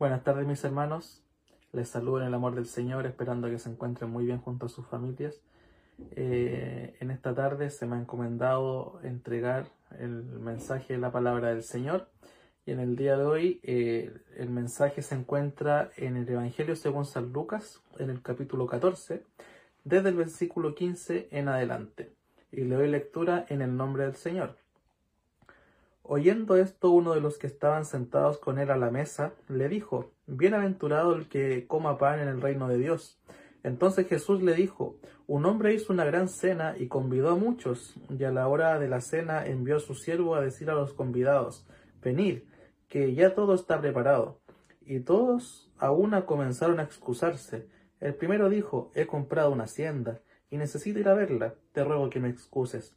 Buenas tardes mis hermanos, les saludo en el amor del Señor, esperando que se encuentren muy bien junto a sus familias. Eh, en esta tarde se me ha encomendado entregar el mensaje de la palabra del Señor y en el día de hoy eh, el mensaje se encuentra en el Evangelio según San Lucas, en el capítulo 14, desde el versículo 15 en adelante. Y le doy lectura en el nombre del Señor. Oyendo esto, uno de los que estaban sentados con él a la mesa le dijo, Bienaventurado el que coma pan en el reino de Dios. Entonces Jesús le dijo, Un hombre hizo una gran cena y convidó a muchos, y a la hora de la cena envió a su siervo a decir a los convidados, Venid, que ya todo está preparado. Y todos a una comenzaron a excusarse. El primero dijo, He comprado una hacienda, y necesito ir a verla, te ruego que me excuses.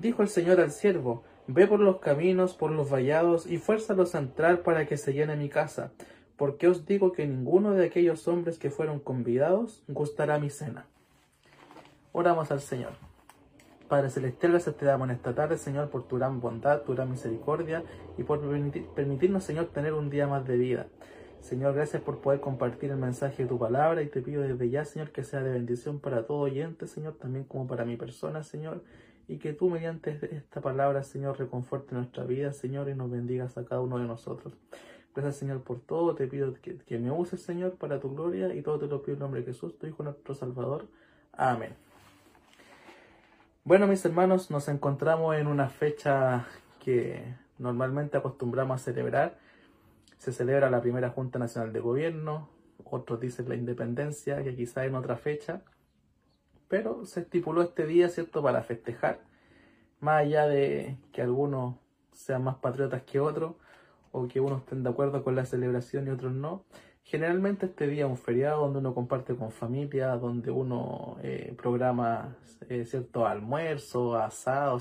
Dijo el Señor al siervo, Ve por los caminos, por los vallados, y fuérzalos a entrar para que se llene mi casa, porque os digo que ninguno de aquellos hombres que fueron convidados gustará mi cena. Oramos al Señor. Padre Celestial, gracias te damos en esta tarde, Señor, por tu gran bondad, tu gran misericordia y por permitirnos, Señor, tener un día más de vida. Señor, gracias por poder compartir el mensaje de tu palabra y te pido desde ya, Señor, que sea de bendición para todo oyente, Señor, también como para mi persona, Señor y que tú mediante esta palabra, Señor, reconforte nuestra vida, Señor, y nos bendigas a cada uno de nosotros. Gracias, Señor, por todo. Te pido que, me uses, Señor, para tu gloria y todo te lo pido en nombre de Jesús, tu Hijo, nuestro Salvador. Amén. Bueno, mis hermanos, nos encontramos en una fecha que normalmente acostumbramos a celebrar. Se celebra la primera Junta Nacional de Gobierno, otros dicen la independencia, que quizá en otra fecha pero se estipuló este día, ¿cierto?, para festejar, más allá de que algunos sean más patriotas que otros, o que unos estén de acuerdo con la celebración y otros no. Generalmente este día es un feriado donde uno comparte con familia, donde uno eh, programa eh, cierto almuerzo, asado,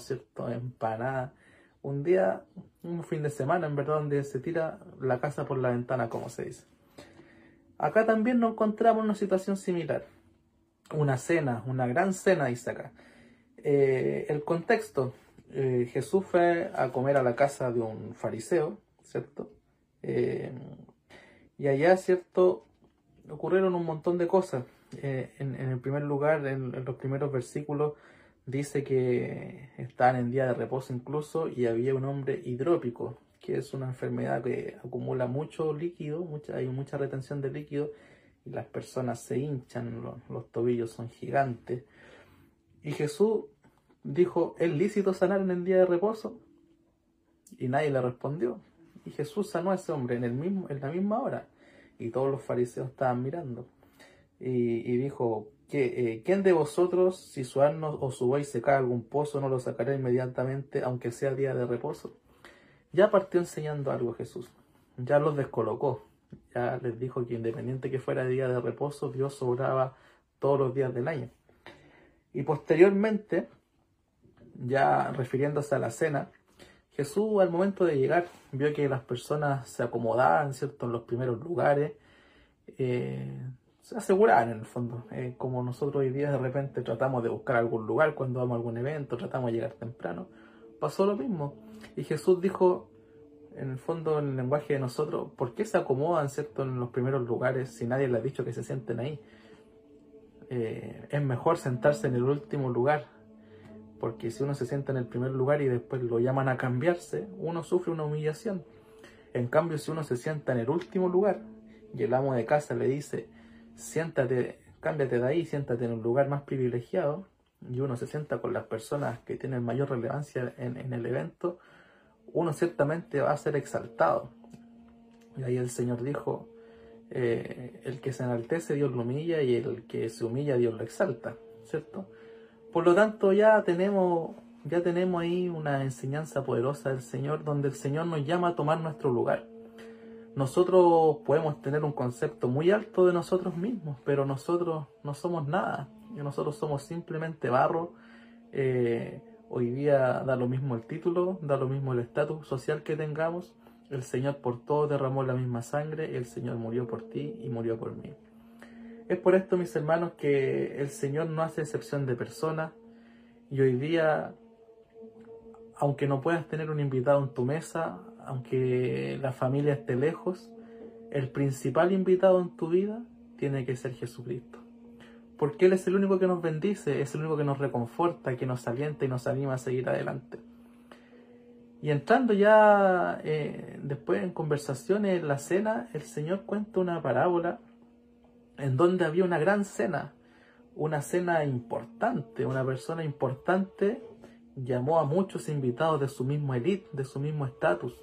empanada. Un día, un fin de semana, en verdad, donde se tira la casa por la ventana, como se dice. Acá también nos encontramos una situación similar una cena, una gran cena, dice acá. Eh, el contexto, eh, Jesús fue a comer a la casa de un fariseo, ¿cierto? Eh, y allá, ¿cierto? Ocurrieron un montón de cosas. En, el primer lugar, en, los primeros versículos, dice que estaban en día de reposo incluso y había un hombre hidrópico, que es una enfermedad que acumula mucho líquido, mucha, hay mucha retención de líquido y las personas se hinchan, los, tobillos son gigantes. Y Jesús dijo, ¿es lícito sanar en el día de reposo? Y nadie le respondió. Y Jesús sanó a ese hombre en, el mismo, en la misma hora. Y todos los fariseos estaban mirando. Y, dijo, eh, ¿quién de vosotros, si su asno o su buey se cae algún pozo, no lo sacará inmediatamente, aunque sea día de reposo? Ya partió enseñando algo Jesús. Ya los descolocó ya les dijo que independiente que fuera día de reposo, Dios sobraba todos los días del año. Y posteriormente, ya refiriéndose a la cena, Jesús al momento de llegar vio que las personas se acomodaban, ¿cierto?, en los primeros lugares, eh, se aseguraban en el fondo, eh, como nosotros hoy día de repente tratamos de buscar algún lugar cuando vamos a algún evento, tratamos de llegar temprano, pasó lo mismo. Y Jesús dijo, en el fondo, en el lenguaje de nosotros, ¿por qué se acomodan, ¿cierto?, en los primeros lugares si nadie les ha dicho que se sienten ahí. Eh, es mejor sentarse en el último lugar, porque si uno se sienta en el primer lugar y después lo llaman a cambiarse, uno sufre una humillación. En cambio, si uno se sienta en el último lugar y el amo de casa le dice, siéntate, cámbiate de ahí, siéntate en un lugar más privilegiado, y uno se sienta con las personas que tienen mayor relevancia en el evento, uno ciertamente va a ser exaltado. Y ahí el Señor dijo, eh, el que se enaltece Dios lo humilla y el que se humilla Dios lo exalta, ¿cierto? Por lo tanto ya tenemos, ya tenemos ahí una enseñanza poderosa del Señor donde el Señor nos llama a tomar nuestro lugar. nosotros podemos tener un concepto muy alto de nosotros mismos, pero nosotros no somos nada. Nosotros somos simplemente barro. Eh, hoy día da lo mismo el título, da lo mismo el estatus social que tengamos. El Señor por todo derramó la misma sangre, el Señor murió por ti y murió por mí. Es por esto, mis hermanos, que el Señor no hace excepción de personas y hoy día, aunque no puedas tener un invitado en tu mesa, aunque la familia esté lejos, el principal invitado en tu vida tiene que ser Jesucristo. Porque Él es el único que nos bendice, es el único que nos reconforta, que nos alienta y nos anima a seguir adelante. Y entrando ya eh, después en conversaciones en la cena, el Señor cuenta una parábola en donde había una gran cena, una cena importante, una persona importante llamó a muchos invitados de su mismo elite, de su mismo estatus.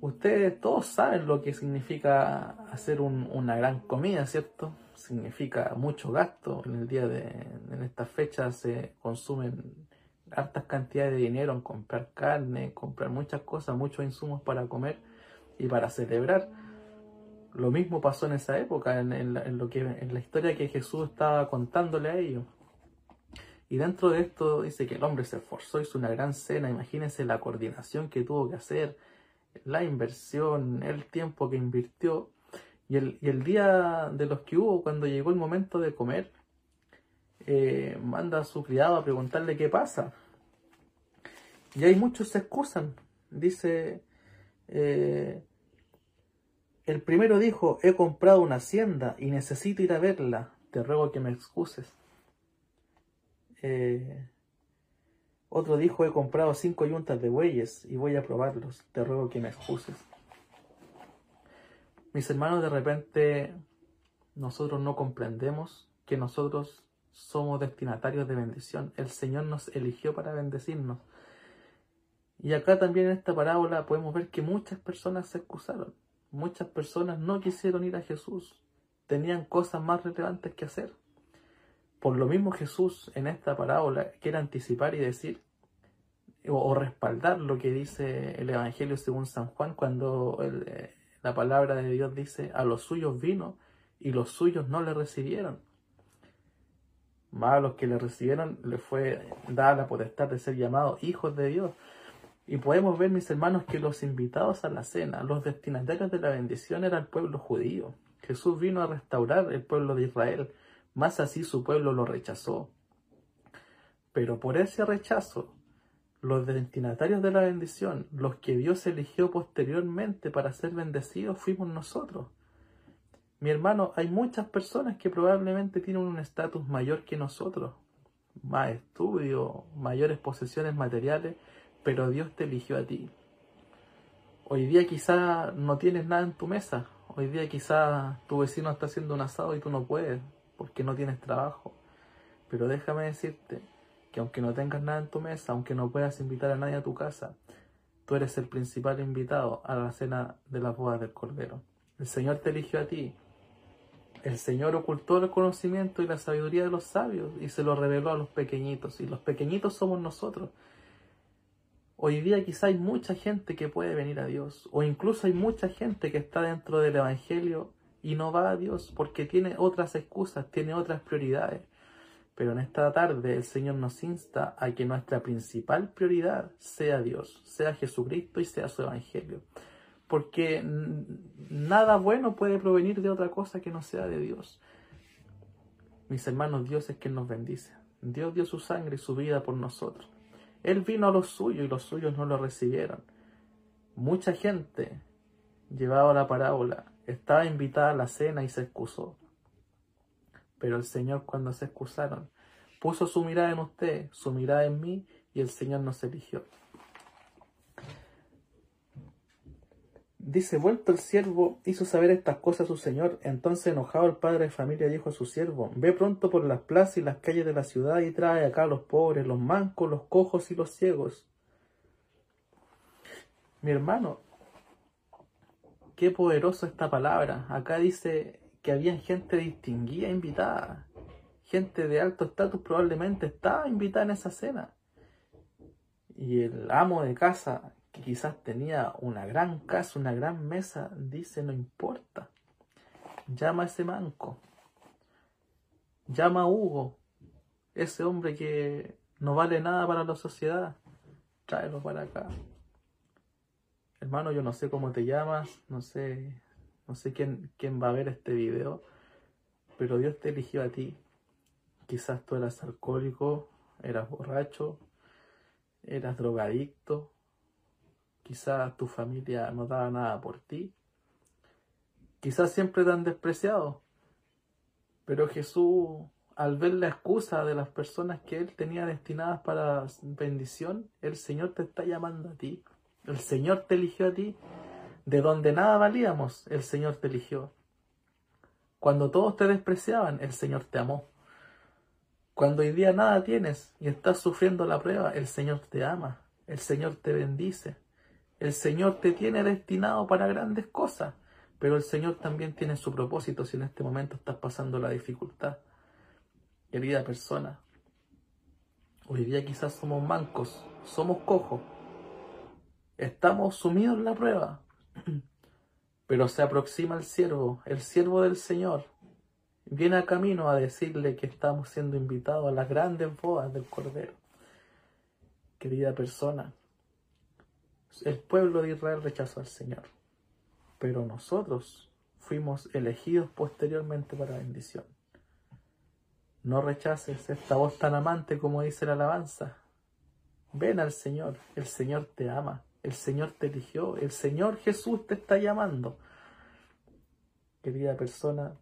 Ustedes todos saben lo que significa hacer una gran comida, ¿cierto? Significa mucho gasto. En el día de, en estas fechas se consumen hartas cantidades de dinero en comprar carne, comprar muchas cosas, muchos insumos para comer y para celebrar. Lo mismo pasó en esa época, en, lo que, en la historia que Jesús estaba contándole a ellos. Y dentro de esto dice que el hombre se esforzó, hizo una gran cena, imagínense la coordinación que tuvo que hacer, la inversión, el tiempo que invirtió y el, y el día de los que hubo, cuando llegó el momento de comer, eh, manda a su criado a preguntarle qué pasa. Y hay muchos se excusan. Dice, eh, el primero dijo, he comprado una hacienda y necesito ir a verla, te ruego que me excuses. Eh, otro dijo, he comprado cinco yuntas de bueyes y voy a probarlos. Te ruego que me excuses. Mis hermanos, de repente nosotros no comprendemos que nosotros somos destinatarios de bendición. El Señor nos eligió para bendecirnos. Y acá también en esta parábola podemos ver que muchas personas se excusaron. Muchas personas no quisieron ir a Jesús. Tenían cosas más relevantes que hacer. Por lo mismo Jesús en esta parábola quiere anticipar y decir o, respaldar lo que dice el Evangelio según San Juan cuando eh, la palabra de Dios dice a los suyos vino y los suyos no le recibieron. Más a los que le recibieron le fue dada la potestad de ser llamados hijos de Dios. Y podemos ver, mis hermanos, que los invitados a la cena, los destinatarios de la bendición era el pueblo judío. Jesús vino a restaurar el pueblo de Israel más así su pueblo lo rechazó. Pero por ese rechazo, los destinatarios de la bendición, los que Dios eligió posteriormente para ser bendecidos, fuimos nosotros. Mi hermano, hay muchas personas que probablemente tienen un estatus mayor que nosotros, más estudio, mayores posesiones materiales, pero Dios te eligió a ti. Hoy día quizá no tienes nada en tu mesa, hoy día quizá tu vecino está haciendo un asado y tú no puedes, porque no tienes trabajo. Pero déjame decirte que aunque no tengas nada en tu mesa, aunque no puedas invitar a nadie a tu casa, tú eres el principal invitado a la cena de las bodas del Cordero. El Señor te eligió a ti. El Señor ocultó el conocimiento y la sabiduría de los sabios y se lo reveló a los pequeñitos. Y los pequeñitos somos nosotros. Hoy día quizá hay mucha gente que puede venir a Dios, o incluso hay mucha gente que está dentro del Evangelio y no va a Dios porque tiene otras excusas, tiene otras prioridades. Pero en esta tarde el Señor nos insta a que nuestra principal prioridad sea Dios, sea Jesucristo y sea su Evangelio. Porque nada bueno puede provenir de otra cosa que no sea de Dios. Mis hermanos, Dios es quien nos bendice. Dios dio su sangre y su vida por nosotros. Él vino a los suyos y los suyos no lo recibieron. Mucha gente llevaba la parábola estaba invitada a la cena y se excusó. Pero el Señor cuando se excusaron, puso su mirada en usted, su mirada en mí, y el Señor nos eligió. Dice, vuelto el siervo, hizo saber estas cosas a su señor. Entonces, enojado el padre de familia, dijo a su siervo, ve pronto por las plazas y las calles de la ciudad y trae acá a los pobres, los mancos, los cojos y los ciegos. Mi hermano, qué poderoso esta palabra. Acá dice que había gente distinguida invitada. Gente de alto estatus probablemente estaba invitada en esa cena. Y el amo de casa, quizás tenía una gran casa, una gran mesa, dice, no importa. Llama a ese manco. Llama a Hugo, ese hombre que no vale nada para la sociedad. Tráelo para acá. Hermano, yo no sé cómo te llamas, no sé, no sé quién, quién va a ver este video, pero Dios te eligió a ti. Quizás tú eras alcohólico, eras borracho, eras drogadicto, quizás tu familia no daba nada por ti, quizás siempre te han despreciado, pero Jesús, al ver la excusa de las personas que Él tenía destinadas para bendición, el Señor te está llamando a ti, el Señor te eligió a ti, de donde nada valíamos, el Señor te eligió. Cuando todos te despreciaban, el Señor te amó. Cuando hoy día nada tienes y estás sufriendo la prueba, el Señor te ama, el Señor te bendice, el Señor te tiene destinado para grandes cosas, pero el Señor también tiene su propósito si en este momento estás pasando la dificultad. Querida persona, hoy día quizás somos mancos, somos cojos, estamos sumidos en la prueba, pero se aproxima el siervo, el siervo del Señor, viene a camino a decirle que estamos siendo invitados a las grandes bodas del Cordero. Querida persona, el pueblo de Israel rechazó al Señor, pero nosotros fuimos elegidos posteriormente para bendición. No rechaces esta voz tan amante como dice la alabanza. Ven al Señor, el Señor te ama, el Señor te eligió, el Señor Jesús te está llamando. Querida persona,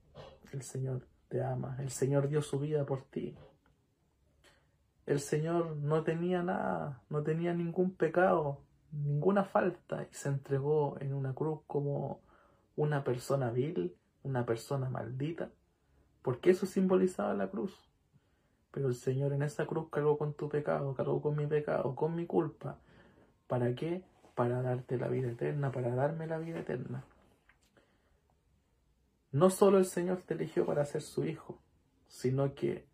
el Señor te ama. El Señor dio su vida por ti. El Señor no tenía nada, no tenía ningún pecado, ninguna falta y se entregó en una cruz como una persona vil, una persona maldita, porque eso simbolizaba la cruz. Pero el Señor en esa cruz cargó con tu pecado, cargó con mi pecado, con mi culpa. ¿Para qué? Para darte la vida eterna, para darme la vida eterna. No solo el Señor te eligió para ser su hijo, sino que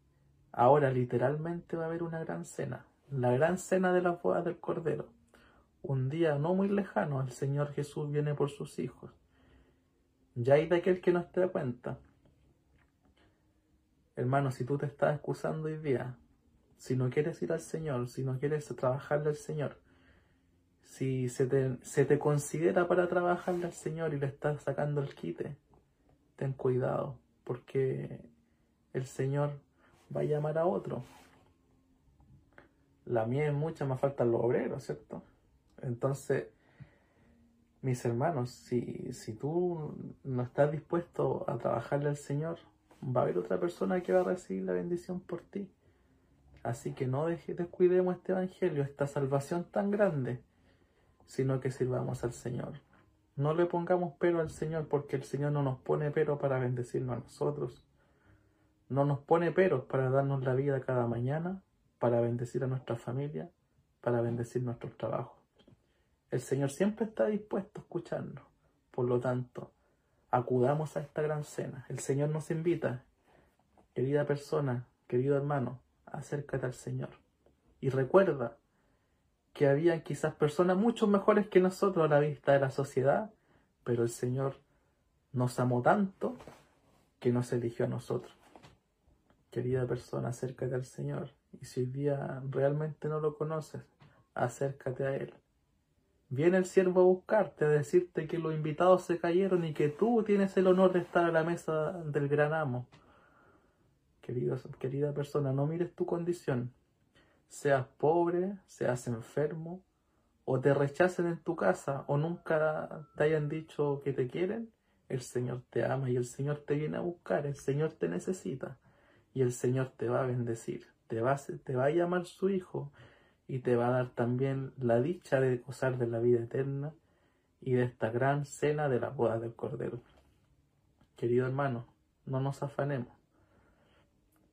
ahora literalmente va a haber una gran cena, la gran cena de las bodas del Cordero. Un día no muy lejano el Señor Jesús viene por sus hijos. Ya hay de aquel que no te da cuenta. Hermano, si tú te estás excusando hoy día, si no quieres ir al Señor, si no quieres trabajarle al Señor, si se te, se te considera para trabajarle al Señor y le estás sacando el quite, ten cuidado, porque el Señor va a llamar a otro. La mía es mucha, más faltan los obreros, ¿cierto? Entonces, mis hermanos, si, si tú no estás dispuesto a trabajarle al Señor, va a haber otra persona que va a recibir la bendición por ti. Así que no descuidemos este evangelio, esta salvación tan grande, sino que sirvamos al Señor. No le pongamos pero al Señor porque el Señor no nos pone pero para bendecirnos a nosotros. No nos pone pero para darnos la vida cada mañana, para bendecir a nuestra familia, para bendecir nuestros trabajos. El Señor siempre está dispuesto a escucharnos. Por lo tanto, acudamos a esta gran cena. El Señor nos invita, querida persona, querido hermano, acércate al Señor. Y recuerda que había quizás personas mucho mejores que nosotros a la vista de la sociedad, pero el Señor nos amó tanto que nos eligió a nosotros. Querida persona, acércate al Señor. Y si hoy día realmente no lo conoces, acércate a Él. Viene el siervo a buscarte, a decirte que los invitados se cayeron y que tú tienes el honor de estar a la mesa del gran amo. querida persona, no mires tu condición, seas pobre, seas enfermo, o te rechacen en tu casa, o nunca te hayan dicho que te quieren, el Señor te ama y el Señor te viene a buscar, el Señor te necesita y el Señor te va a bendecir, te va, te va a llamar su Hijo y te va a dar también la dicha de gozar de la vida eterna y de esta gran cena de la boda del Cordero. Querido hermano, no nos afanemos.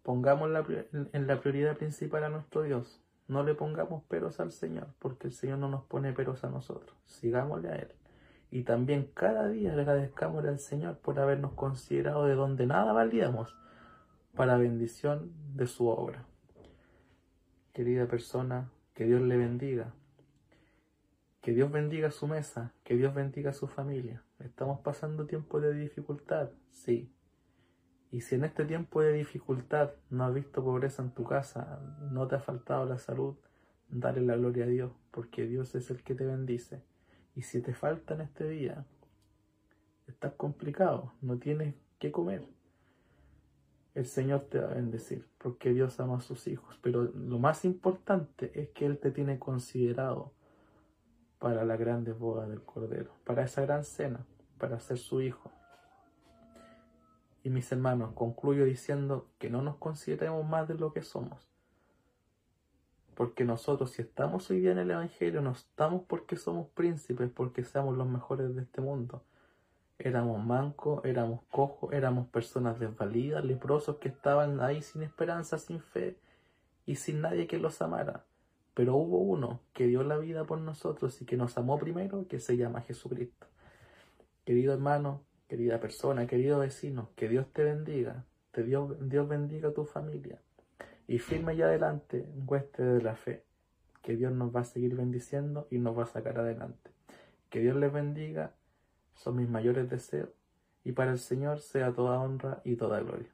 Pongamos en la prioridad principal a nuestro Dios. No le pongamos peros al Señor, porque el Señor no nos pone peros a nosotros. Sigámosle a Él. Y también cada día le agradezcámosle al Señor por habernos considerado de donde nada valíamos para bendición de su obra. Querida persona, que Dios le bendiga. Que Dios bendiga su mesa, que Dios bendiga su familia. Estamos pasando tiempo de dificultad, sí. Y si en este tiempo de dificultad no has visto pobreza en tu casa, no te ha faltado la salud, dale la gloria a Dios, porque Dios es el que te bendice. Y si te falta en este día, estás complicado, no tienes que comer, el Señor te va a bendecir, porque Dios ama a sus hijos. Pero lo más importante es que Él te tiene considerado para la grande boda del Cordero, para esa gran cena, para ser su hijo. Y mis hermanos, concluyo diciendo que no nos consideremos más de lo que somos. Porque nosotros, si estamos hoy día en el Evangelio, no estamos porque somos príncipes, porque seamos los mejores de este mundo éramos mancos, éramos cojos, éramos personas desvalidas, leprosos que estaban ahí sin esperanza, sin fe y sin nadie que los amara. Pero hubo uno que dio la vida por nosotros y que nos amó primero, que se llama Jesucristo. Querido hermano, querida persona, querido vecino, que Dios te bendiga, te Dios, Dios bendiga a tu familia y firme ya adelante, hueste de la fe, que Dios nos va a seguir bendiciendo y nos va a sacar adelante. Que Dios les bendiga son mis mayores deseos, y para el Señor sea toda honra y toda gloria.